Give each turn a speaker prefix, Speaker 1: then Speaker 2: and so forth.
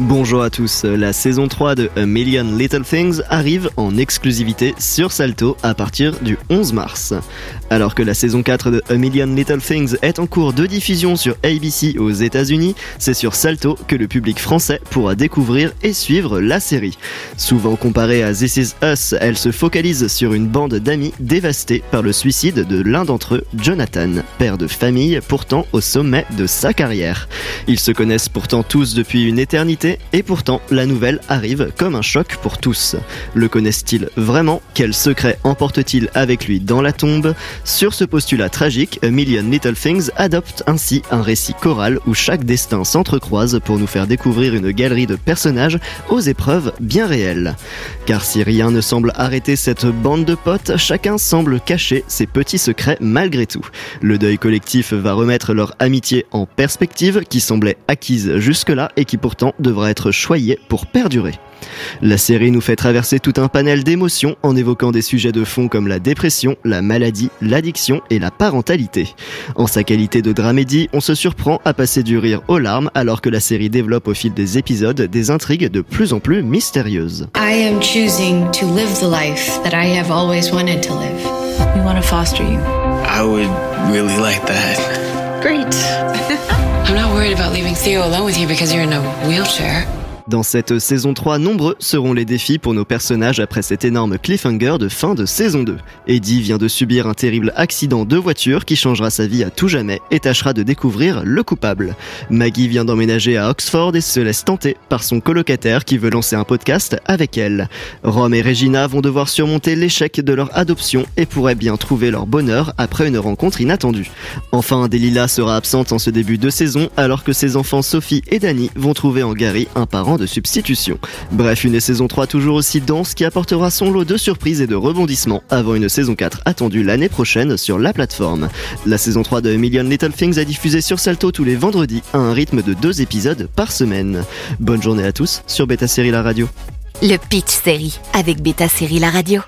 Speaker 1: Bonjour à tous, la saison 3 de A Million Little Things arrive en exclusivité sur Salto à partir du 11 mars. Alors que la saison 4 de A Million Little Things est en cours de diffusion sur ABC aux États-Unis, c'est sur Salto que le public français pourra découvrir et suivre la série. Souvent comparée à This Is Us, elle se focalise sur une bande d'amis dévastés par le suicide de l'un d'entre eux, Jonathan, père de famille pourtant au sommet de sa carrière. Ils se connaissent pourtant tous depuis une éternité et pourtant la nouvelle arrive comme un choc pour tous. Le connaissent-ils vraiment? Quel secret emporte-t-il avec lui dans la tombe? Sur ce postulat tragique, A Million Little Things adopte ainsi un récit choral où chaque destin s'entrecroise pour nous faire découvrir une galerie de personnages aux épreuves bien réelles. Car si rien ne semble arrêter cette bande de potes, chacun semble cacher ses petits secrets malgré tout. Le deuil collectif va remettre leur amitié en perspective qui semblait acquise jusque-là et qui pourtant devrait être choyé pour perdurer. La série nous fait traverser tout un panel d'émotions en évoquant des sujets de fond comme la dépression, la maladie, l'addiction et la parentalité. En sa qualité de dramédie, on se surprend à passer du rire aux larmes alors que la série développe au fil des épisodes des intrigues de plus en plus mystérieuses.
Speaker 2: I am choosing to live the life that I have always wanted to live.
Speaker 3: We want to foster you.
Speaker 4: I would really like that.
Speaker 3: Great.
Speaker 2: I'm not worried about leaving Theo alone with you because you're in a wheelchair.
Speaker 1: Dans cette saison 3, nombreux seront les défis pour nos personnages après cet énorme cliffhanger de fin de saison 2. Eddie vient de subir un terrible accident de voiture qui changera sa vie à tout jamais et tâchera de découvrir le coupable. Maggie vient d'emménager à Oxford et se laisse tenter par son colocataire qui veut lancer un podcast avec elle. Rome et Regina vont devoir surmonter l'échec de leur adoption et pourraient bien trouver leur bonheur après une rencontre inattendue. Enfin, Delilah sera absente en ce début de saison alors que ses enfants Sophie et Danny vont trouver en Gary un parent de substitution. Bref, une saison 3 toujours aussi dense qui apportera son lot de surprises et de rebondissements avant une saison 4 attendue l'année prochaine sur la plateforme. La saison 3 de Million Little Things a diffusé sur Salto tous les vendredis à un rythme de deux épisodes par semaine. Bonne journée à tous sur Beta Série La Radio.
Speaker 5: Le Pitch Série avec Beta Série La Radio.